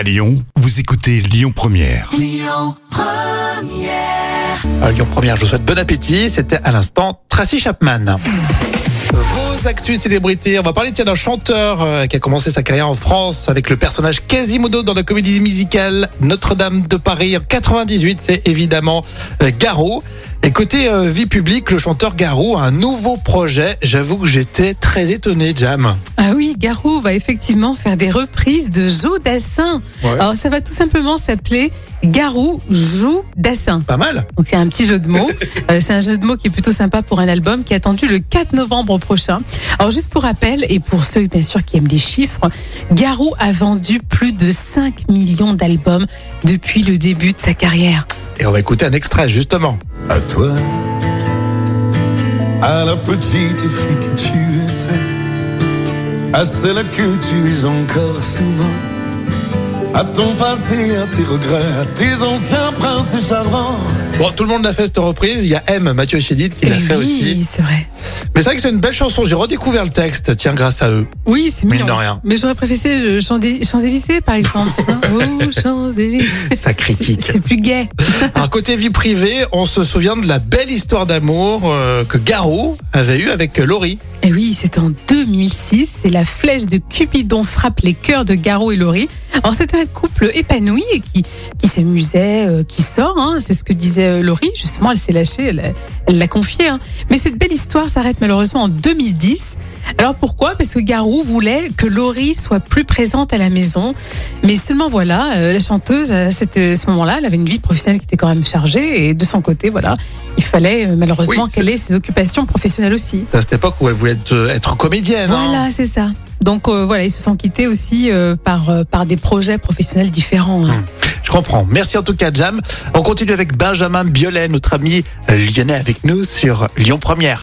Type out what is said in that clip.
À Lyon, vous écoutez Lyon Première. À Lyon Première, je vous souhaite bon appétit. C'était à l'instant Tracy Chapman. Vos actus célébrités, on va parler tiens, d'un chanteur euh, qui a commencé sa carrière en France avec le personnage Quasimodo dans la comédie musicale Notre-Dame de Paris en 98, c'est évidemment euh, Garou. Et côté euh, vie publique, le chanteur Garou a un nouveau projet. J'avoue que j'étais très étonné, Jam. Ah oui, Garou va effectivement faire des reprises de Joe Dassin. Ouais. Alors ça va tout simplement s'appeler Garou joue Dassin. Pas mal. Donc c'est un petit jeu de mots. Euh, c'est un jeu de mots qui est plutôt sympa pour un album qui est attendu le 4 novembre prochain. Alors juste pour rappel et pour ceux bien sûr qui aiment les chiffres, Garou a vendu plus de 5 millions d'albums depuis le début de sa carrière. Et on va écouter un extrait justement. À toi, à la petite fille que tu étais, à celle que tu es encore souvent, à ton passé, à tes regrets, à tes anciens princes charmants. Bon, tout le monde l'a fait cette reprise. Il y a M, Mathieu Chédid, qui l'a Eh fait oui, aussi. c'est vrai. Mais c'est vrai que c'est une belle chanson. J'ai redécouvert le texte, tiens, grâce à eux. Oui, c'est Mine mignon. de rien. Mais j'aurais préféré Champs-Élysées, par exemple. tu vois. Oh, Champs-Élysées. Ça critique. C'est plus gai. Alors, côté vie privée, on se souvient de la belle histoire d'amour euh, que Garou avait eue avec Laurie. Et oui, c'est en 2006. C'est la flèche de Cupidon frappe les cœurs de Garou et Laurie. Alors, c'est un couple épanoui et qui, qui s'amusait, euh, qui sort. hein. C'est ce que disait euh, Laurie. Justement, elle s'est lâchée, elle elle l'a confié. hein. Mais cette belle histoire s'arrête malheureusement en 2010. Alors pourquoi? Parce que Garou voulait que Laurie soit plus présente à la maison. Mais seulement voilà, euh, la chanteuse à cette- euh, ce moment-là, elle avait une vie professionnelle qui était quand même chargée. Et de son côté, voilà, il fallait euh, malheureusement Oui, qu'elle ait ses occupations professionnelles aussi. C'est à cette époque où elle voulait être, être comédienne. hein. Voilà, c'est ça. Donc euh, voilà, ils se sont quittés aussi par, par des projets professionnels différents. hein. Je comprends. Merci en tout cas, Jam. On continue avec Benjamin Biolay, notre ami lyonnais avec nous sur Lyon Première.